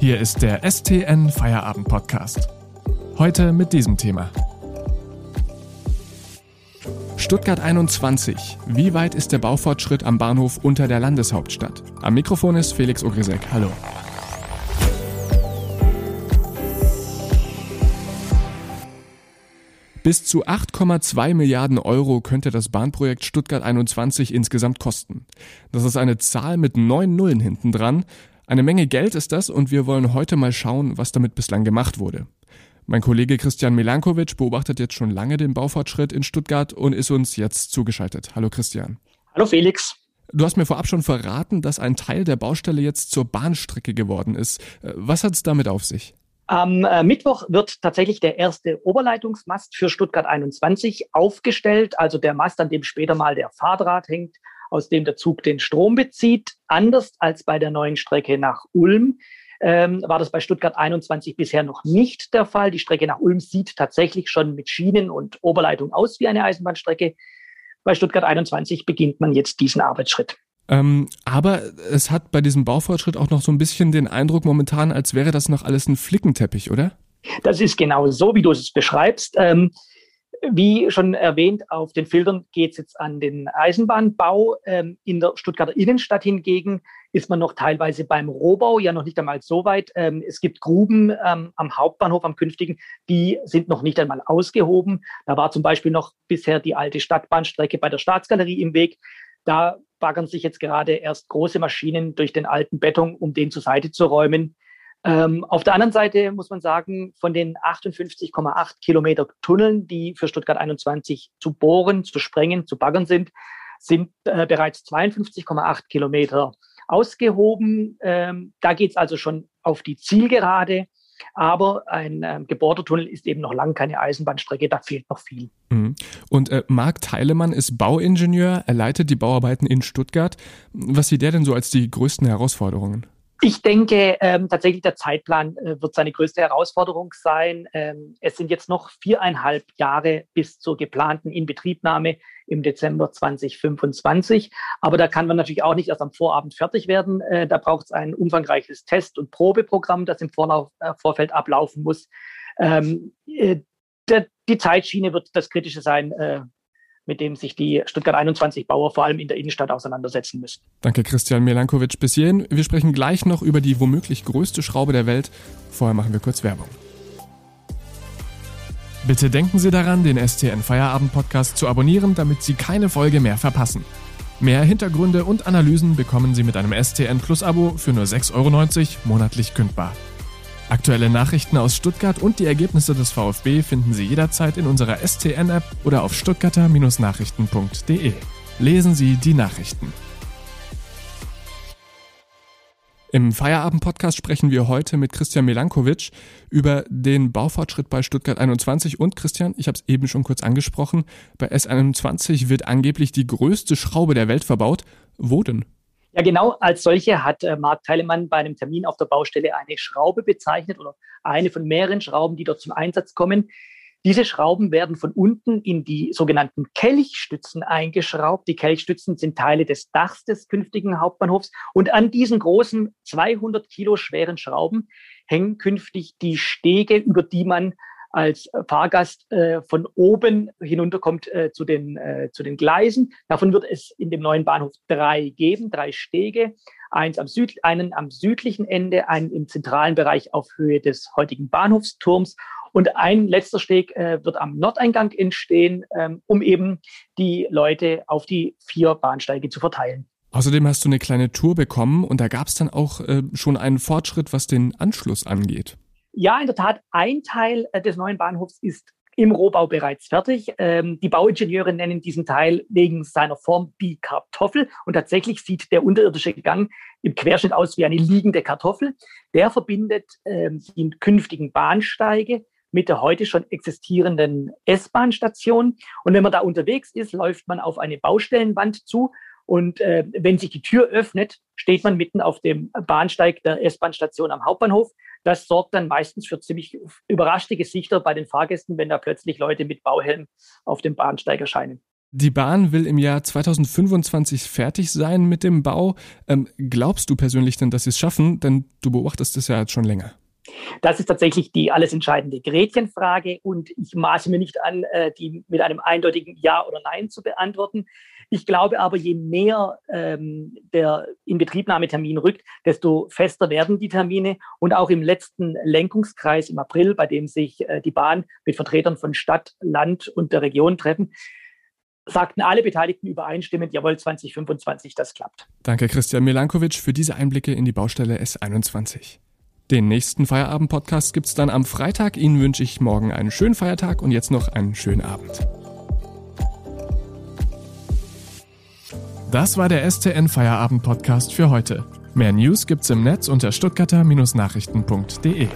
Hier ist der STN Feierabend Podcast. Heute mit diesem Thema. Stuttgart 21. Wie weit ist der Baufortschritt am Bahnhof unter der Landeshauptstadt? Am Mikrofon ist Felix Ogrisek. Hallo. Bis zu 8,2 Milliarden Euro könnte das Bahnprojekt Stuttgart 21 insgesamt kosten. Das ist eine Zahl mit neun Nullen hinten dran. Eine Menge Geld ist das und wir wollen heute mal schauen, was damit bislang gemacht wurde. Mein Kollege Christian Milankovic beobachtet jetzt schon lange den Baufortschritt in Stuttgart und ist uns jetzt zugeschaltet. Hallo Christian. Hallo Felix. Du hast mir vorab schon verraten, dass ein Teil der Baustelle jetzt zur Bahnstrecke geworden ist. Was hat es damit auf sich? Am äh, Mittwoch wird tatsächlich der erste Oberleitungsmast für Stuttgart 21 aufgestellt, also der Mast, an dem später mal der Fahrdraht hängt, aus dem der Zug den Strom bezieht. Anders als bei der neuen Strecke nach Ulm ähm, war das bei Stuttgart 21 bisher noch nicht der Fall. Die Strecke nach Ulm sieht tatsächlich schon mit Schienen und Oberleitung aus wie eine Eisenbahnstrecke. Bei Stuttgart 21 beginnt man jetzt diesen Arbeitsschritt. Ähm, aber es hat bei diesem Baufortschritt auch noch so ein bisschen den Eindruck momentan, als wäre das noch alles ein Flickenteppich, oder? Das ist genau so, wie du es beschreibst. Ähm, wie schon erwähnt, auf den Filtern geht es jetzt an den Eisenbahnbau. Ähm, in der Stuttgarter Innenstadt hingegen ist man noch teilweise beim Rohbau, ja noch nicht einmal so weit. Ähm, es gibt Gruben ähm, am Hauptbahnhof, am künftigen, die sind noch nicht einmal ausgehoben. Da war zum Beispiel noch bisher die alte Stadtbahnstrecke bei der Staatsgalerie im Weg. Da baggern sich jetzt gerade erst große Maschinen durch den alten Beton, um den zur Seite zu räumen. Ähm, auf der anderen Seite muss man sagen, von den 58,8 Kilometer Tunneln, die für Stuttgart 21 zu bohren, zu sprengen, zu baggern sind, sind äh, bereits 52,8 Kilometer ausgehoben. Ähm, da geht es also schon auf die Zielgerade. Aber ein ähm, gebohrter Tunnel ist eben noch lange keine Eisenbahnstrecke, da fehlt noch viel. Mhm. Und äh, Marc Teilemann ist Bauingenieur, er leitet die Bauarbeiten in Stuttgart. Was sieht der denn so als die größten Herausforderungen? Ich denke ähm, tatsächlich, der Zeitplan äh, wird seine größte Herausforderung sein. Ähm, es sind jetzt noch viereinhalb Jahre bis zur geplanten Inbetriebnahme im Dezember 2025. Aber da kann man natürlich auch nicht erst am Vorabend fertig werden. Äh, da braucht es ein umfangreiches Test- und Probeprogramm, das im Vorlauf, äh, Vorfeld ablaufen muss. Ähm, äh, der, die Zeitschiene wird das Kritische sein, äh, mit dem sich die Stuttgart 21 Bauer vor allem in der Innenstadt auseinandersetzen müssen. Danke, Christian Milankovic. Bis hierhin. Wir sprechen gleich noch über die womöglich größte Schraube der Welt. Vorher machen wir kurz Werbung. Bitte denken Sie daran, den STN Feierabend Podcast zu abonnieren, damit Sie keine Folge mehr verpassen. Mehr Hintergründe und Analysen bekommen Sie mit einem STN Plus Abo für nur 6,90 Euro monatlich kündbar. Aktuelle Nachrichten aus Stuttgart und die Ergebnisse des VfB finden Sie jederzeit in unserer STN-App oder auf stuttgarter-nachrichten.de. Lesen Sie die Nachrichten. Im Feierabend-Podcast sprechen wir heute mit Christian Milankovic über den Baufortschritt bei Stuttgart 21 und Christian, ich habe es eben schon kurz angesprochen, bei S21 wird angeblich die größte Schraube der Welt verbaut. Wo denn? Ja, genau als solche hat äh, Marc Teilemann bei einem Termin auf der Baustelle eine Schraube bezeichnet oder eine von mehreren Schrauben, die dort zum Einsatz kommen. Diese Schrauben werden von unten in die sogenannten Kelchstützen eingeschraubt. Die Kelchstützen sind Teile des Dachs des künftigen Hauptbahnhofs. Und an diesen großen 200 Kilo schweren Schrauben hängen künftig die Stege, über die man als Fahrgast äh, von oben hinunterkommt äh, zu, den, äh, zu den Gleisen. Davon wird es in dem neuen Bahnhof drei geben, drei Stege. Eins am Süd, einen am südlichen Ende, einen im zentralen Bereich auf Höhe des heutigen Bahnhofsturms und ein letzter Steg äh, wird am Nordeingang entstehen, ähm, um eben die Leute auf die vier Bahnsteige zu verteilen. Außerdem hast du eine kleine Tour bekommen und da gab es dann auch äh, schon einen Fortschritt, was den Anschluss angeht. Ja, in der Tat, ein Teil äh, des neuen Bahnhofs ist im Rohbau bereits fertig. Ähm, die Bauingenieure nennen diesen Teil wegen seiner Form die Kartoffel. Und tatsächlich sieht der unterirdische Gang im Querschnitt aus wie eine liegende Kartoffel. Der verbindet ähm, die künftigen Bahnsteige mit der heute schon existierenden S-Bahn-Station. Und wenn man da unterwegs ist, läuft man auf eine Baustellenwand zu. Und äh, wenn sich die Tür öffnet, steht man mitten auf dem Bahnsteig der S-Bahn-Station am Hauptbahnhof. Das sorgt dann meistens für ziemlich überraschte Gesichter bei den Fahrgästen, wenn da plötzlich Leute mit Bauhelm auf dem Bahnsteig erscheinen. Die Bahn will im Jahr 2025 fertig sein mit dem Bau. Ähm, glaubst du persönlich denn, dass sie es schaffen? Denn du beobachtest es ja jetzt schon länger. Das ist tatsächlich die alles entscheidende Gretchenfrage und ich maße mir nicht an, äh, die mit einem eindeutigen Ja oder Nein zu beantworten. Ich glaube aber, je mehr ähm, der Inbetriebnahmetermin rückt, desto fester werden die Termine. Und auch im letzten Lenkungskreis im April, bei dem sich äh, die Bahn mit Vertretern von Stadt, Land und der Region treffen, sagten alle Beteiligten übereinstimmend, jawohl, 2025, das klappt. Danke, Christian Milankovic, für diese Einblicke in die Baustelle S21. Den nächsten Feierabend-Podcast gibt es dann am Freitag. Ihnen wünsche ich morgen einen schönen Feiertag und jetzt noch einen schönen Abend. Das war der STN Feierabend-Podcast für heute. Mehr News gibt's im Netz unter stuttgarter-nachrichten.de.